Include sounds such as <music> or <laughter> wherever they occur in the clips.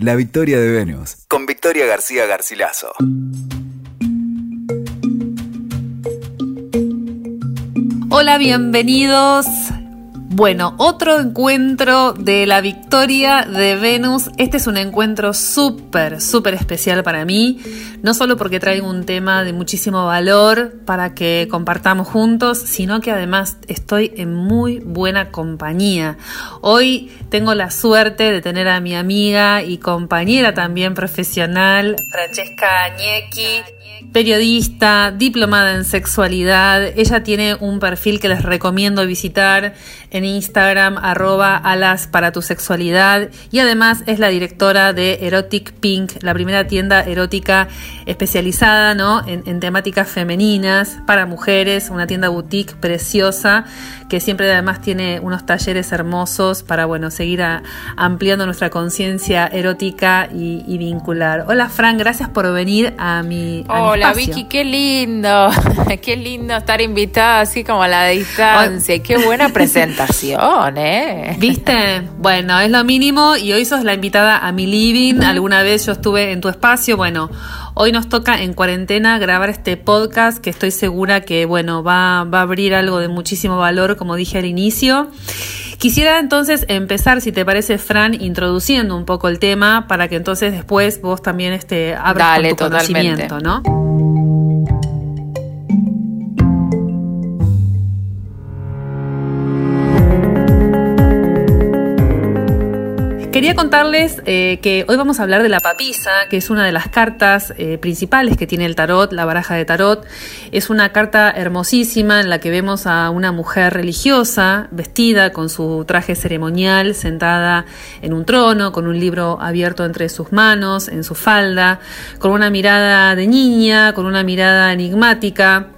La victoria de Venus. Con Victoria García Garcilaso. Hola, bienvenidos. Bueno, otro encuentro de la victoria de Venus. Este es un encuentro súper, súper especial para mí. No solo porque traigo un tema de muchísimo valor para que compartamos juntos, sino que además estoy en muy buena compañía. Hoy tengo la suerte de tener a mi amiga y compañera también profesional, Francesca Añequi periodista, diplomada en sexualidad. Ella tiene un perfil que les recomiendo visitar en Instagram, arroba alas para tu sexualidad. Y además es la directora de Erotic Pink, la primera tienda erótica especializada ¿no? en, temáticas femeninas para mujeres, una tienda boutique preciosa que siempre además tiene unos talleres hermosos para bueno, seguir ampliando nuestra conciencia erótica y, vincular. Hola Fran, gracias por venir a mi... Hola Vicky, qué lindo, <laughs> qué lindo estar invitada así como a la distancia, qué buena presentación, ¿eh? ¿Viste? <laughs> Bueno, es lo mínimo y hoy sos la invitada a mi living, alguna vez yo estuve en tu espacio, bueno, Hoy nos toca en cuarentena grabar este podcast que estoy segura que, bueno, va, va a abrir algo de muchísimo valor, como dije al inicio. Quisiera entonces empezar, si te parece, Fran, introduciendo un poco el tema para que entonces después vos también este, abras tu conocimiento, ¿no? Quería contarles eh, que hoy vamos a hablar de la papisa, que es una de las cartas eh, principales que tiene el tarot, la baraja de tarot. Es una carta hermosísima en la que vemos a una mujer religiosa, vestida con su traje ceremonial, sentada en un trono, con un libro abierto entre sus manos, en su falda, con una mirada de niña, con una mirada enigmática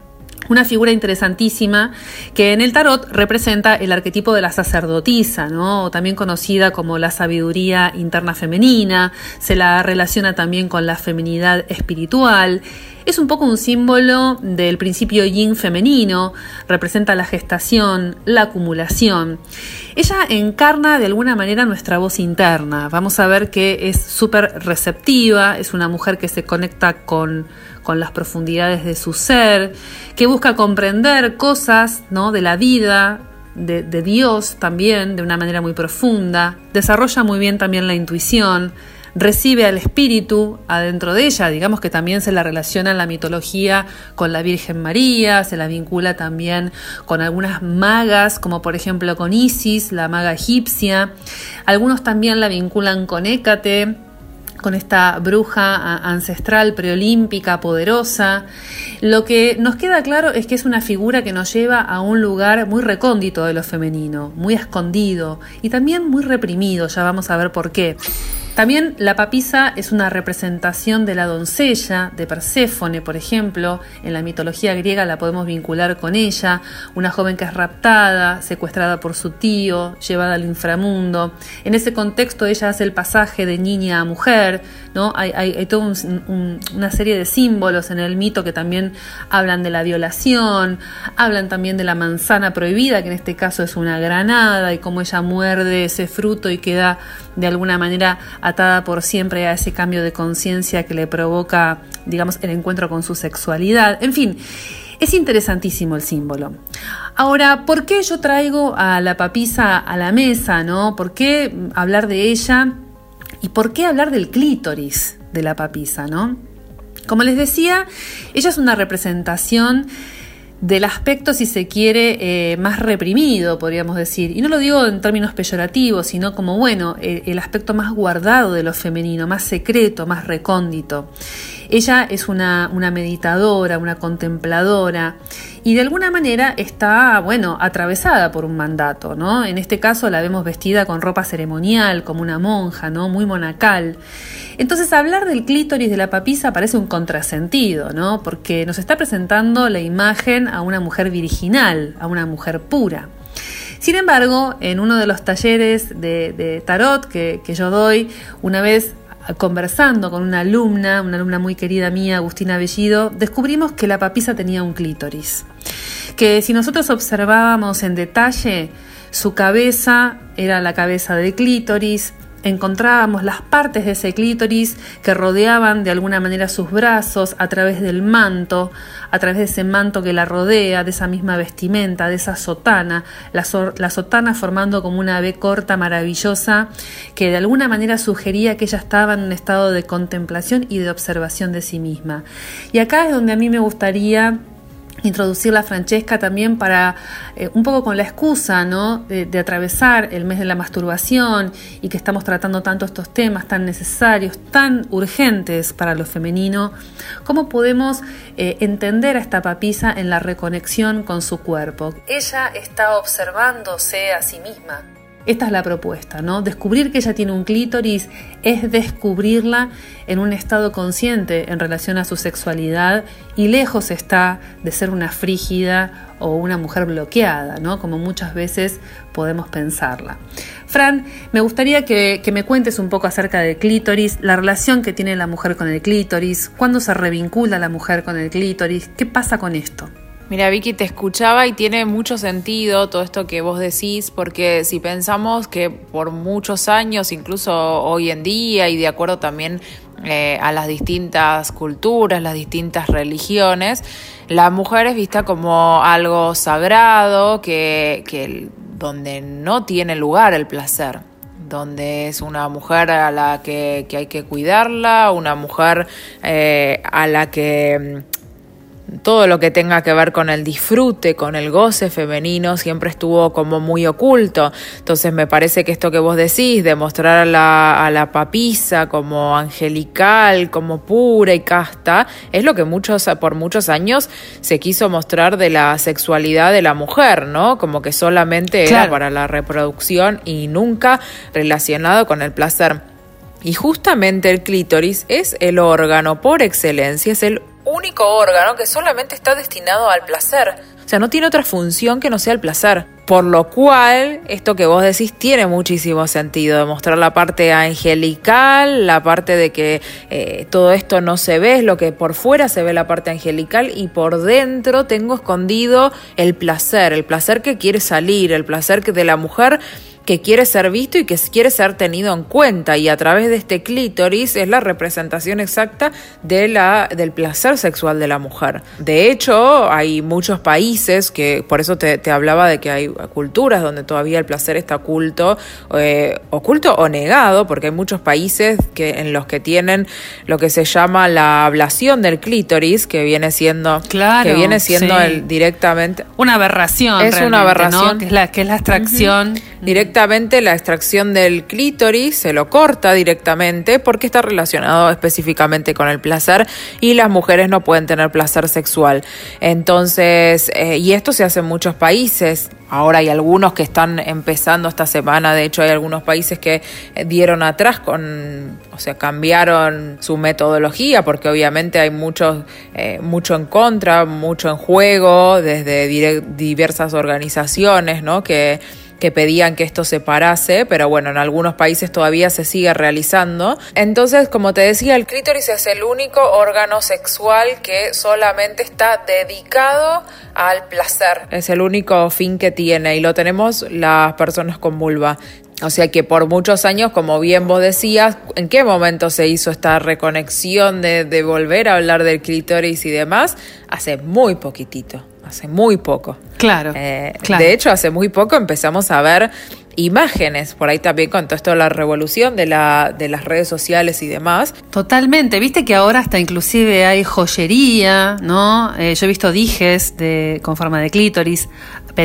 una figura interesantísima que en el tarot representa el arquetipo de la sacerdotisa, ¿no? o también conocida como la sabiduría interna femenina, se la relaciona también con la feminidad espiritual. Es un poco un símbolo del principio yin femenino, representa la gestación, la acumulación. Ella encarna de alguna manera nuestra voz interna. Vamos a ver que es súper receptiva, es una mujer que se conecta con con las profundidades de su ser, que busca comprender cosas ¿no? de la vida, de, de Dios también, de una manera muy profunda, desarrolla muy bien también la intuición, recibe al espíritu adentro de ella, digamos que también se la relaciona en la mitología con la Virgen María, se la vincula también con algunas magas, como por ejemplo con Isis, la maga egipcia, algunos también la vinculan con Hécate, con esta bruja ancestral, preolímpica, poderosa. Lo que nos queda claro es que es una figura que nos lleva a un lugar muy recóndito de lo femenino, muy escondido y también muy reprimido, ya vamos a ver por qué. También la papisa es una representación de la doncella, de Perséfone, por ejemplo. En la mitología griega la podemos vincular con ella, una joven que es raptada, secuestrada por su tío, llevada al inframundo. En ese contexto ella hace el pasaje de niña a mujer, ¿no? Hay, toda una serie de símbolos en el mito que también hablan de la violación, hablan también de la manzana prohibida, que en este caso es una granada, y cómo ella muerde ese fruto y queda de alguna manera atada por siempre a ese cambio de conciencia que le provoca, digamos, el encuentro con su sexualidad. En fin, es interesantísimo el símbolo. Ahora, ¿por qué yo traigo a la papisa a la mesa, no? ¿Por qué hablar de ella? ¿Y por qué hablar del clítoris de la papisa, no? Como les decía, ella es una representación del aspecto, si se quiere, eh, más reprimido, podríamos decir. Y no lo digo en términos peyorativos, sino como, bueno, el, el aspecto más guardado de lo femenino, más secreto, más recóndito. Ella es una, una meditadora, una contempladora y de alguna manera está, bueno, atravesada por un mandato, ¿no? En este caso la vemos vestida con ropa ceremonial, como una monja, ¿no? Muy monacal. Entonces hablar del clítoris de la papisa parece un contrasentido, ¿no? Porque nos está presentando la imagen a una mujer virginal, a una mujer pura. Sin embargo, en uno de los talleres de, tarot que, yo doy, una vez conversando con una alumna, una alumna muy querida mía, Agustina Bellido, descubrimos que la papisa tenía un clítoris. Que si nosotros observábamos en detalle, su cabeza era la cabeza del clítoris, encontrábamos las partes de ese clítoris que rodeaban de alguna manera sus brazos a través del manto, a través de ese manto que la rodea, de esa misma vestimenta, de esa sotana, la, sotana formando como una B corta maravillosa que de alguna manera sugería que ella estaba en un estado de contemplación y de observación de sí misma. Y acá es donde a mí me gustaría introducir la Francesca también para eh, un poco con la excusa ¿no? De, de, atravesar el mes de la masturbación y que estamos tratando tanto estos temas tan necesarios, tan urgentes para lo femenino, cómo podemos eh, entender a esta papisa en la reconexión con su cuerpo. Ella está observándose a sí misma. Esta es la propuesta, ¿no? Descubrir que ella tiene un clítoris es descubrirla en un estado consciente en relación a su sexualidad y lejos está de ser una frígida o una mujer bloqueada, ¿no? Como muchas veces podemos pensarla. Fran, me gustaría que, que me cuentes un poco acerca del clítoris, la relación que tiene la mujer con el clítoris, cuándo se revincula la mujer con el clítoris, qué pasa con esto. Mira, Vicky, te escuchaba y tiene mucho sentido todo esto que vos decís, porque si pensamos que por muchos años, incluso hoy en día, y de acuerdo también eh, a las distintas culturas, las distintas religiones, la mujer es vista como algo sagrado, que, que donde no tiene lugar el placer donde es una mujer a la que, hay que cuidarla, una mujer eh, a la que todo lo que tenga que ver con el disfrute, con el goce femenino, siempre estuvo como muy oculto. Entonces me parece que esto que vos decís, de mostrar a la, a la papisa como angelical, como pura y casta, es lo que muchos, por muchos años se quiso mostrar de la sexualidad de la mujer, ¿no? Como que solamente era para la reproducción y nunca relacionado con el placer. Y justamente el clítoris es el órgano por excelencia, es el único órgano que solamente está destinado al placer. O sea, no tiene otra función que no sea el placer. Por lo cual, esto que vos decís tiene muchísimo sentido, demostrar la parte angelical, la parte de que eh, todo esto no se ve, es lo que por fuera se ve la parte angelical y por dentro tengo escondido el placer, el placer que quiere salir, el placer que de la mujer que quiere ser visto y que quiere ser tenido en cuenta y a través de este clítoris es la representación exacta de la, del placer sexual de la mujer. De hecho, hay muchos países que, por eso te, hablaba de que hay culturas donde todavía el placer está oculto, eh, oculto o negado, porque hay muchos países que, en los que tienen lo que se llama la ablación del clítoris, que viene siendo, claro, que viene siendo el, directamente... Una aberración. Es una aberración. Que, es la, que es la extracción directamente la extracción del clítoris, se lo corta directamente porque está relacionado específicamente con el placer y las mujeres no pueden tener placer sexual. Entonces, eh, y esto se hace en muchos países. Ahora hay algunos que están empezando esta semana, de hecho hay algunos países que dieron atrás con, o sea, cambiaron su metodología porque obviamente hay mucho, eh, mucho en contra, mucho en juego desde diversas organizaciones, ¿no? Que que pedían que esto se parase, pero bueno, en algunos países todavía se sigue realizando. Entonces, como te decía, el clítoris es el único órgano sexual que solamente está dedicado al placer. Es el único fin que tiene y lo tenemos las personas con vulva. O sea que por muchos años, como bien vos decías, ¿en qué momento se hizo esta reconexión de, de volver a hablar del clítoris y demás? Hace muy poquitito hace muy poco. Claro, eh, De hecho, hace muy poco empezamos a ver imágenes, por ahí también con todo esto de la revolución de, la, de las redes sociales y demás. Totalmente, viste que ahora hasta inclusive hay joyería, ¿no? Eh, yo he visto dijes de, con forma de clítoris,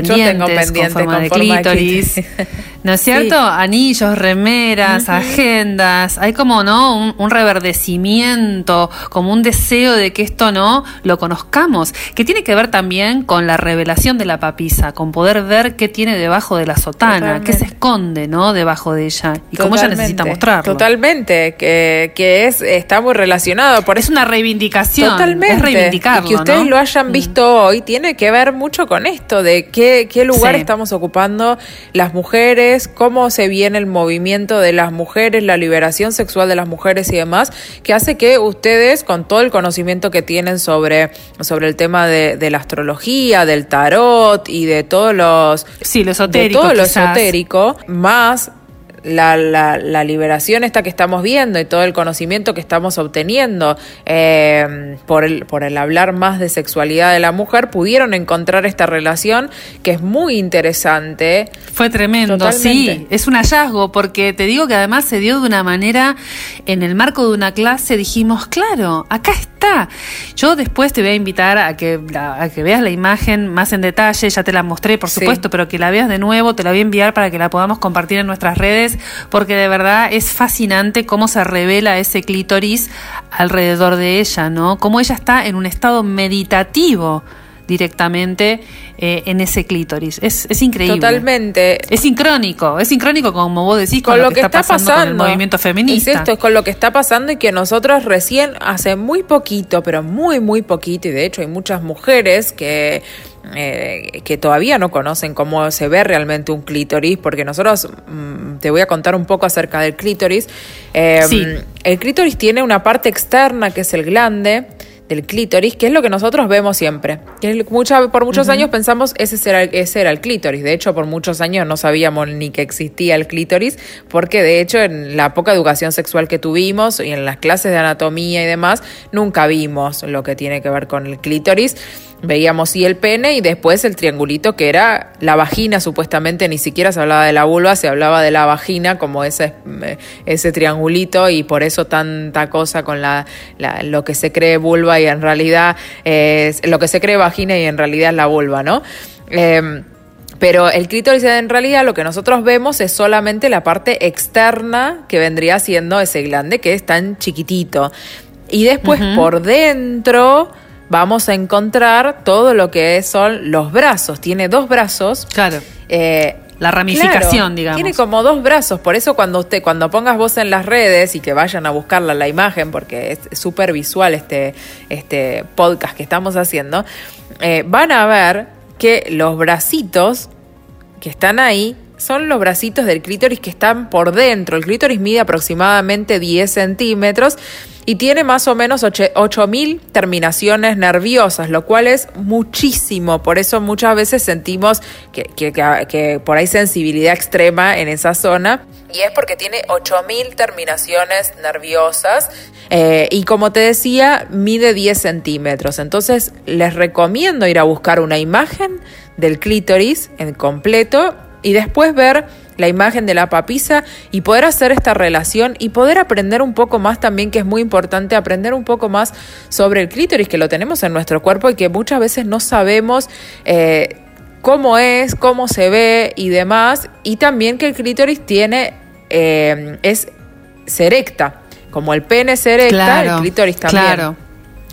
pendientes con forma de clítoris. <laughs> ¿No es cierto? Anillos, remeras, agendas. Hay como, ¿no? Un, reverdecimiento, como un deseo de que esto, ¿no? Lo conozcamos. Que tiene que ver también con la revelación de la papisa, con poder ver qué tiene debajo de la sotana, qué se esconde, ¿no? Debajo de ella. Y cómo ella necesita mostrarlo. Totalmente. Que, que es, está muy relacionado. Por es una reivindicación. Totalmente. Es reivindicarlo. Y que ustedes lo hayan mm. visto hoy tiene que ver mucho con esto de qué, qué lugar estamos ocupando las mujeres cómo se viene el movimiento de las mujeres, la liberación sexual de las mujeres y demás, que hace que ustedes, con todo el conocimiento que tienen sobre, sobre el tema de, la astrología, del tarot y de todos los... Sí, lo esotérico. De todo lo esotérico, más la, la, liberación esta que estamos viendo y todo el conocimiento que estamos obteniendo eh, por, el, por el hablar más de sexualidad de la mujer, pudieron encontrar esta relación que es muy interesante. Fue tremendo, sí, es un hallazgo, porque te digo que además se dio de una manera, en el marco de una clase dijimos, claro, acá está. Yo después te voy a invitar a que, a que veas la imagen más en detalle, ya te la mostré, por supuesto, pero que la veas de nuevo, te la voy a enviar para que la podamos compartir en nuestras redes, porque de verdad es fascinante cómo se revela ese clítoris alrededor de ella, ¿no? Cómo ella está en un estado meditativo directamente eh, en ese clítoris. Es, es, increíble. Totalmente. Es sincrónico, es sincrónico como vos decís con, lo, que, está, pasando, con el movimiento feminista. Es esto, es con lo que está pasando y que nosotros recién hace muy poquito, pero muy, muy poquito, y de hecho hay muchas mujeres que eh, que todavía no conocen cómo se ve realmente un clítoris, porque nosotros mm, te voy a contar un poco acerca del clítoris. Em, el clítoris tiene una parte externa que es el glande del clítoris, que es lo que nosotros vemos siempre. Que por muchos años pensamos ese era, ese era el clítoris. De hecho, por muchos años no sabíamos ni que existía el clítoris, porque de hecho en la poca educación sexual que tuvimos y en las clases de anatomía y demás, nunca vimos lo que tiene que ver con el clítoris veíamos sí el pene y después el triangulito que era la vagina, supuestamente ni siquiera se hablaba de la vulva, se hablaba de la vagina como ese, eh, ese triangulito y por eso tanta cosa con la, lo que se cree vulva y en realidad es lo que se cree vagina y en realidad es la vulva, ¿no? Em, pero el clítoris en realidad lo que nosotros vemos es solamente la parte externa que vendría siendo ese glande que es tan chiquitito. Y después por dentro vamos a encontrar todo lo que son los brazos. Tiene dos brazos. Claro. Eh, la ramificación, digamos. Tiene como dos brazos, por eso cuando usted, cuando pongas vos en las redes y que vayan a buscarla la imagen, porque es súper visual este, este podcast que estamos haciendo, eh, van a ver que los bracitos que están ahí son los bracitos del clítoris que están por dentro. El clítoris mide aproximadamente 10 centímetros y tiene más o menos 8.000 terminaciones nerviosas, lo cual es muchísimo. Por eso muchas veces sentimos que, que, por ahí sensibilidad extrema en esa zona. Y es porque tiene 8.000 terminaciones nerviosas. Eh, y como te decía, mide 10 centímetros. Entonces les recomiendo ir a buscar una imagen del clítoris en completo y después ver la imagen de la papisa y poder hacer esta relación y poder aprender un poco más también, que es muy importante, aprender un poco más sobre el clítoris, que lo tenemos en nuestro cuerpo y que muchas veces no sabemos. Eh, cómo es, cómo se ve y demás, y también que el clítoris tiene, eh, es serecta, como el pene es erecta, el clítoris también. Claro.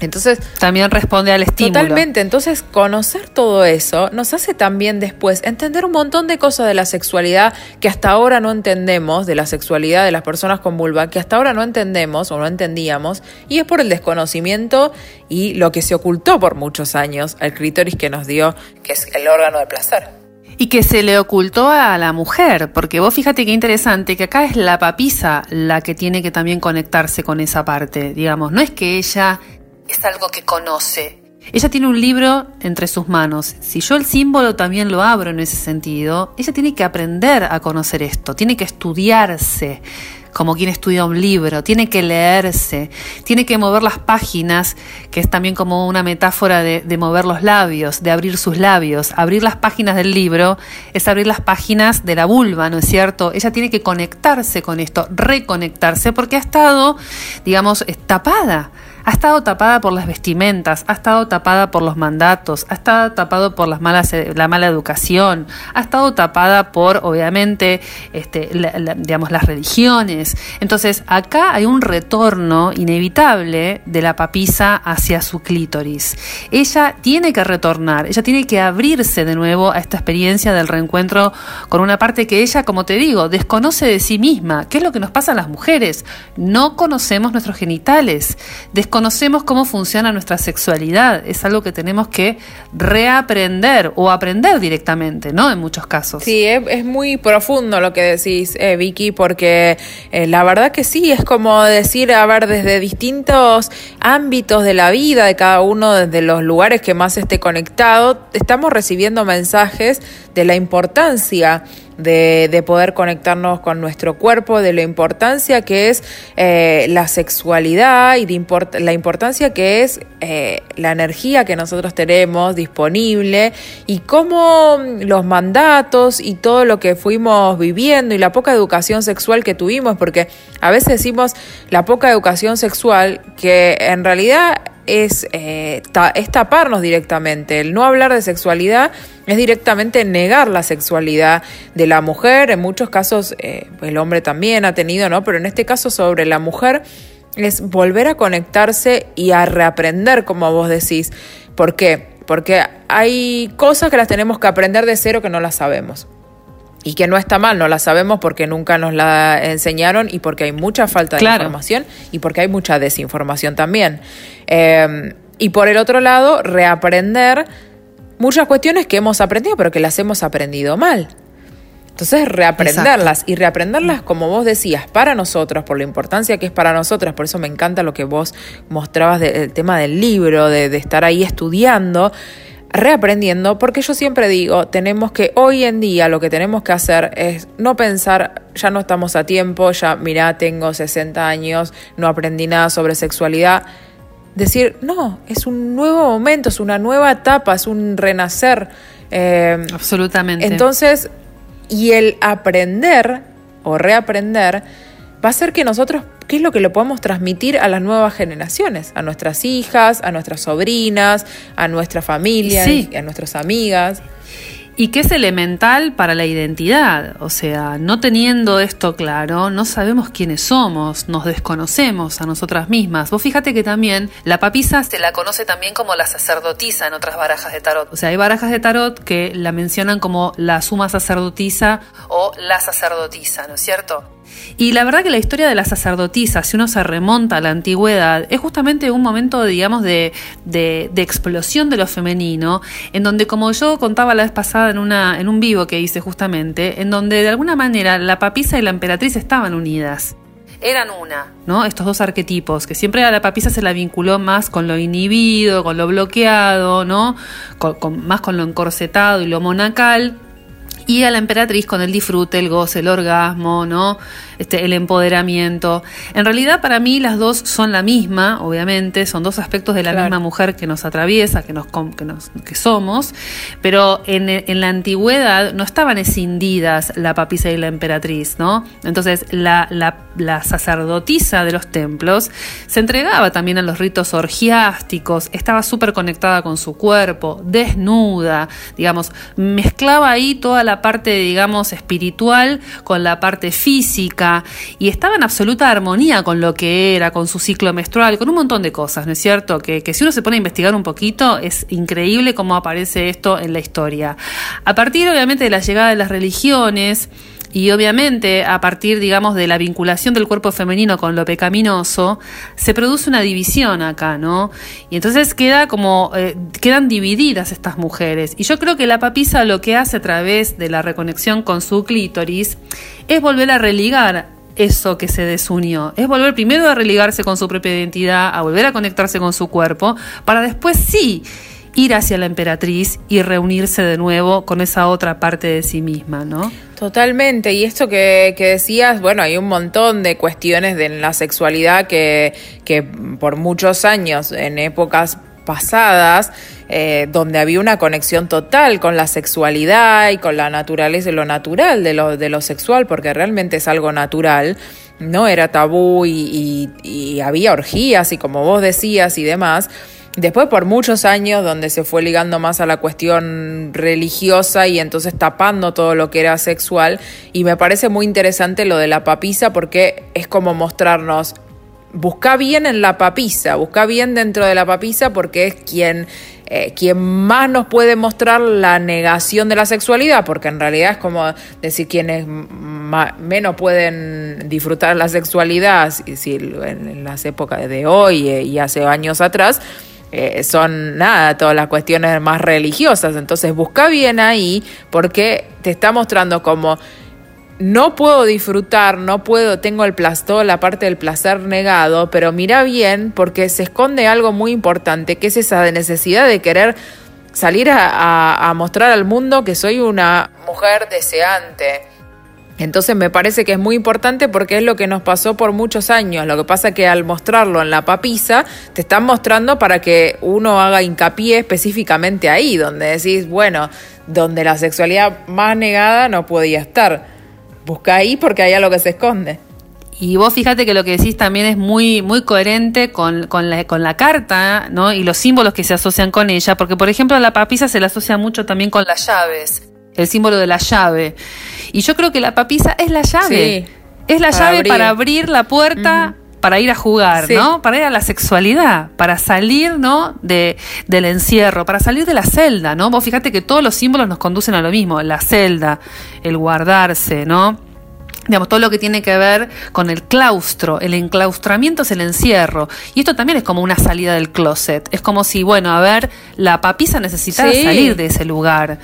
Entonces, también responde al estímulo. Totalmente. Entonces, conocer todo eso nos hace también después entender un montón de cosas de la sexualidad que hasta ahora no entendemos, de la sexualidad de las personas con vulva, que hasta ahora no entendemos o no entendíamos, y es por el desconocimiento y lo que se ocultó por muchos años al clítoris que nos dio, que es el órgano de placer. Y que se le ocultó a la mujer, porque vos fíjate qué interesante, que acá es la papisa la que tiene que también conectarse con esa parte, digamos, no es que ella es algo que conoce. Ella tiene un libro entre sus manos. Si yo el símbolo también lo abro en ese sentido, ella tiene que aprender a conocer esto, tiene que estudiarse como quien estudia un libro, tiene que leerse, tiene que mover las páginas, que es también como una metáfora de, mover los labios, de abrir sus labios. Abrir las páginas del libro es abrir las páginas de la vulva, ¿no es cierto? Ella tiene que conectarse con esto, reconectarse, porque ha estado, digamos, tapada ha estado tapada por las vestimentas, ha estado tapada por los mandatos, ha estado tapado por las malas, eh, la mala educación, ha estado tapada por, obviamente, este, digamos, las religiones. Entonces, acá hay un retorno inevitable de la papisa hacia su clítoris. Ella tiene que retornar, ella tiene que abrirse de nuevo a esta experiencia del reencuentro con una parte que ella, como te digo, desconoce de sí misma. ¿Qué es lo que nos pasa a las mujeres? No conocemos nuestros genitales conocemos cómo funciona nuestra sexualidad. Es algo que tenemos que reaprender o aprender directamente, ¿no? En muchos casos. Sí, es, muy profundo lo que decís, eh, Vicky, porque eh, la verdad que sí, es como decir, a ver, desde distintos ámbitos de la vida de cada uno, desde los lugares que más esté conectado, estamos recibiendo mensajes de la importancia de, poder conectarnos con nuestro cuerpo, de la importancia que es eh, la sexualidad y de la importancia que es eh, la energía que nosotros tenemos disponible y cómo los mandatos y todo lo que fuimos viviendo y la poca educación sexual que tuvimos, porque a veces decimos la poca educación sexual que en realidad es, eh, es taparnos directamente. El no hablar de sexualidad es directamente negar la sexualidad de la mujer. En muchos casos eh, el hombre también ha tenido, ¿no? Pero en este caso sobre la mujer es volver a conectarse y a reaprender, como vos decís. ¿Por qué? Porque hay cosas que las tenemos que aprender de cero que no las sabemos y que no está mal, no la sabemos porque nunca nos la enseñaron y porque hay mucha falta de información y porque hay mucha desinformación también. Em, y por el otro lado, reaprender muchas cuestiones que hemos aprendido, pero que las hemos aprendido mal. Entonces, reaprenderlas y reaprenderlas, como vos decías, para nosotros, por la importancia que es para nosotros, por eso me encanta lo que vos mostrabas del tema del libro, de, de estar ahí estudiando reaprendiendo, porque yo siempre digo, tenemos que, hoy en día lo que tenemos que hacer es no pensar, ya no estamos a tiempo, ya mirá, tengo 60 años, no aprendí nada sobre sexualidad. Decir, no, es un nuevo momento, es una nueva etapa, es un renacer. Eh, Absolutamente. Entonces, y el aprender o reaprender va a ser que nosotros, ¿qué es lo que le podemos transmitir a las nuevas generaciones? A nuestras hijas, a nuestras sobrinas, a nuestra familia, a nuestras amigas y que es elemental para la identidad. O sea, no teniendo esto claro, no sabemos quiénes somos, nos desconocemos a nosotras mismas. Vos fíjate que también la papisa se la conoce también como la sacerdotisa en otras barajas de tarot. O sea, hay barajas de tarot que la mencionan como la suma sacerdotisa o la sacerdotisa, ¿no es cierto? Y la verdad que la historia de la sacerdotisa, si uno se remonta a la antigüedad, es justamente un momento, digamos, de, de, explosión de lo femenino, en donde, como yo contaba la vez pasada en, una, en un vivo que hice justamente, en donde de alguna manera la papisa y la emperatriz estaban unidas eran una, ¿no? Estos dos arquetipos, que siempre a la papisa se la vinculó más con lo inhibido, con lo bloqueado, ¿no? más con lo encorsetado y lo monacal, y a la emperatriz con el disfrute, el goce, el orgasmo, ¿no? Este, el empoderamiento. En realidad para mí las dos son la misma, obviamente, son dos aspectos de la misma mujer que nos atraviesa, que, nos, que, nos, que somos, pero en, en, la antigüedad no estaban escindidas la papisa y la emperatriz, ¿no? Entonces la, la, la sacerdotisa de los templos se entregaba también a los ritos orgiásticos, estaba súper conectada con su cuerpo, desnuda, digamos, mezclaba ahí toda la parte, digamos, espiritual con la parte física y estaba en absoluta armonía con lo que era, con su ciclo menstrual, con un montón de cosas, ¿no es cierto? Que, que si uno se pone a investigar un poquito, es increíble cómo aparece esto en la historia. A partir, obviamente, de la llegada de las religiones, y obviamente, a partir, digamos, de la vinculación del cuerpo femenino con lo pecaminoso, se produce una división acá, ¿no? Y entonces queda como, eh, quedan divididas estas mujeres. Y yo creo que la papisa lo que hace a través de la reconexión con su clítoris es volver a religar eso que se desunió. Es volver primero a religarse con su propia identidad, a volver a conectarse con su cuerpo, para después sí ir hacia la emperatriz y reunirse de nuevo con esa otra parte de sí misma, ¿no? Totalmente, y esto que, decías, bueno, hay un montón de cuestiones de la sexualidad que, que por muchos años, en épocas pasadas, eh, donde había una conexión total con la sexualidad y con la naturaleza y lo natural de lo, de lo sexual, porque realmente es algo natural, no era tabú y, y había orgías y como vos decías y demás. Después por muchos años donde se fue ligando más a la cuestión religiosa y entonces tapando todo lo que era sexual y me parece muy interesante lo de la papisa porque es como mostrarnos busca bien en la papisa, busca bien dentro de la papisa porque es quien, eh, quien más nos puede mostrar la negación de la sexualidad, porque en realidad es como decir quienes menos pueden disfrutar la sexualidad, si, en, las épocas de hoy eh, y hace años atrás, eh, son nada, todas las cuestiones más religiosas. Entonces busca bien ahí porque te está mostrando como no puedo disfrutar, no puedo, tengo el plasto, la parte del placer negado, pero mira bien porque se esconde algo muy importante, que es esa necesidad de querer salir a, mostrar al mundo que soy una mujer deseante. Entonces me parece que es muy importante porque es lo que nos pasó por muchos años. Lo que pasa es que al mostrarlo en la papisa, te están mostrando para que uno haga hincapié específicamente ahí, donde decís, bueno, donde la sexualidad más negada no podía estar. Busca ahí porque hay algo que se esconde. Y vos fíjate que lo que decís también es muy, muy coherente con, con, la, con la carta, ¿no? Y los símbolos que se asocian con ella, porque por ejemplo la papisa se la asocia mucho también con las llaves, el símbolo de la llave. Y yo creo que la papisa es la llave. es la llave para abrir la puerta. Para ir a jugar, ¿no? Para ir a la sexualidad, para salir, ¿no? De, del encierro, para salir de la celda, ¿no? Vos fíjate que todos los símbolos nos conducen a lo mismo, la celda, el guardarse, ¿no? Digamos, todo lo que tiene que ver con el claustro. El enclaustramiento es el encierro. Y esto también es como una salida del closet. Es como si, bueno, a ver, la papisa necesitaba salir de ese lugar.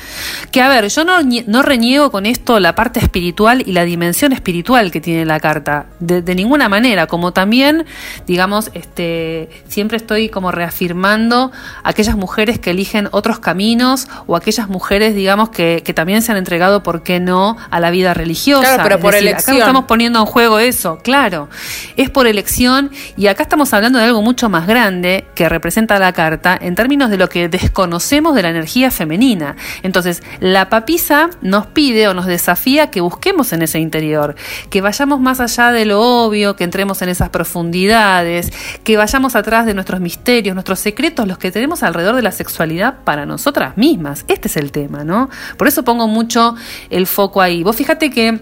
Que, a ver, yo no, no reniego con esto la parte espiritual y la dimensión espiritual que tiene la carta. De, de ninguna manera. Como también, digamos, este, siempre estoy como reafirmando aquellas mujeres que eligen otros caminos o aquellas mujeres, digamos, que, que también se han entregado, ¿por qué no?, a la vida religiosa. Claro, pero por el Acá estamos poniendo en juego eso, claro. Es por elección y acá estamos hablando de algo mucho más grande que representa la carta en términos de lo que desconocemos de la energía femenina. Entonces, la papisa nos pide o nos desafía que busquemos en ese interior, que vayamos más allá de lo obvio, que entremos en esas profundidades, que vayamos atrás de nuestros misterios, nuestros secretos, los que tenemos alrededor de la sexualidad para nosotras mismas. Este es el tema, ¿no? Por eso pongo mucho el foco ahí. Vos fíjate que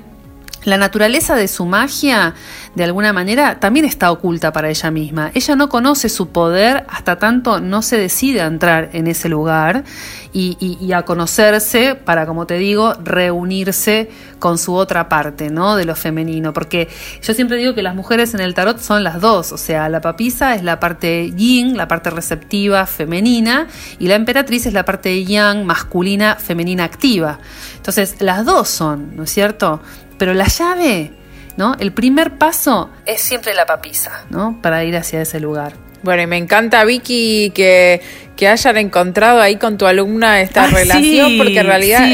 la naturaleza de su magia, de alguna manera, también está oculta para ella misma. Ella no conoce su poder hasta tanto no se decide a entrar en ese lugar y, a conocerse para, como te digo, reunirse con su otra parte, ¿no? De lo femenino. Porque yo siempre digo que las mujeres en el tarot son las dos. O sea, la papisa es la parte yin, la parte receptiva, femenina, y la emperatriz es la parte yang, masculina, femenina, activa. Entonces, las dos son, ¿no es cierto? Pero la llave, ¿no? El primer paso es siempre la papisa, ¿no? Para ir hacia ese lugar. Bueno, y me encanta, Vicky, que que hayan encontrado ahí con tu alumna esta ah, relación, porque en realidad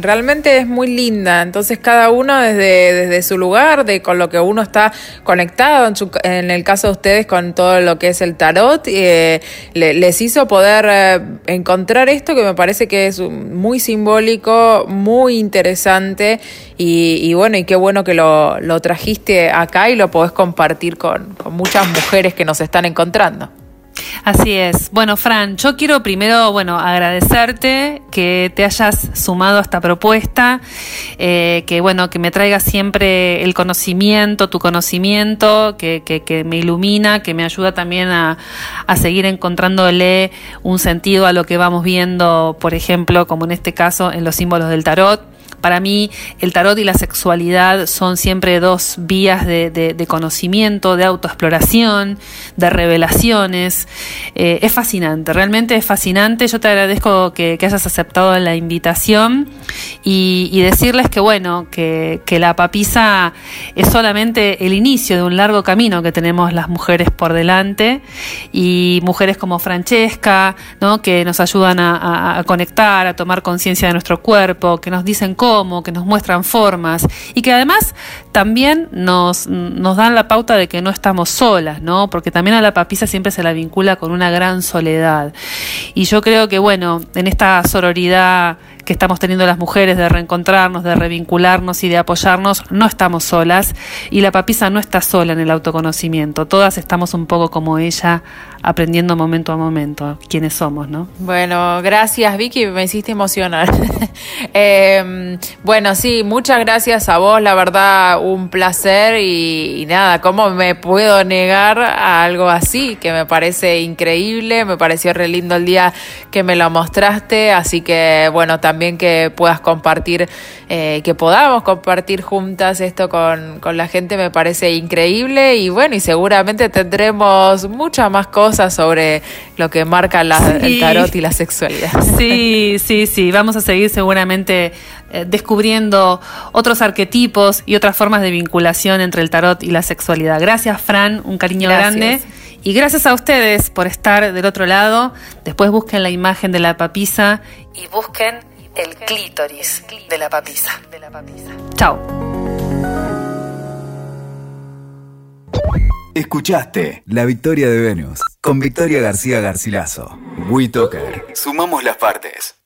realmente es muy linda. Entonces cada uno desde, desde su lugar, de con lo que uno está conectado, en, su, en el caso de ustedes con todo lo que es el tarot, eh, les hizo poder eh, encontrar esto que me parece que es muy simbólico, muy interesante y, bueno, y qué bueno que lo, lo, trajiste acá y lo podés compartir con, con muchas mujeres que nos están encontrando. Así es. Bueno, Fran, yo quiero primero, bueno, agradecerte que te hayas sumado a esta propuesta, eh, que bueno, que me traiga siempre el conocimiento, tu conocimiento, que, que, me ilumina, que me ayuda también a, a seguir encontrándole un sentido a lo que vamos viendo, por ejemplo, como en este caso, en los símbolos del tarot para mí el tarot y la sexualidad son siempre dos vías de, conocimiento, de autoexploración, de revelaciones. Eh, es fascinante, realmente es fascinante. Yo te agradezco que, hayas aceptado la invitación y, decirles que bueno, que, la papisa es solamente el inicio de un largo camino que tenemos las mujeres por delante y mujeres como Francesca, ¿no? que nos ayudan a, a conectar, a tomar conciencia de nuestro cuerpo, que nos dicen cómo que nos muestran formas y que además también nos, nos dan la pauta de que no estamos solas, ¿no? Porque también a la papisa siempre se la vincula con una gran soledad. Y yo creo que, bueno, en esta sororidad que estamos teniendo las mujeres de reencontrarnos, de revincularnos y de apoyarnos, no estamos solas y la papisa no está sola en el autoconocimiento. Todas estamos un poco como ella, aprendiendo momento a momento quiénes somos, ¿no? Bueno, gracias Vicky, me hiciste emocionar. <laughs> Em, bueno, sí, muchas gracias a vos, la verdad, un placer y, y nada, ¿cómo me puedo negar a algo así? Que me parece increíble, me pareció re lindo el día que me lo mostraste, así que bueno, también también que puedas compartir, eh, que podamos compartir juntas esto con, con, la gente me parece increíble y bueno, y seguramente tendremos muchas más cosas sobre lo que marca el tarot y la sexualidad. <laughs> Sí, <laughs> sí, sí, vamos a seguir seguramente eh, descubriendo otros arquetipos y otras formas de vinculación entre el tarot y la sexualidad. Gracias, Fran, un cariño grande Y gracias a ustedes por estar del otro lado. Después busquen la imagen de la papisa y busquen el clítoris de la papisa. Chao. Escuchaste La Victoria de Venus con Victoria García Garcilaso. WeToker. Sumamos las partes.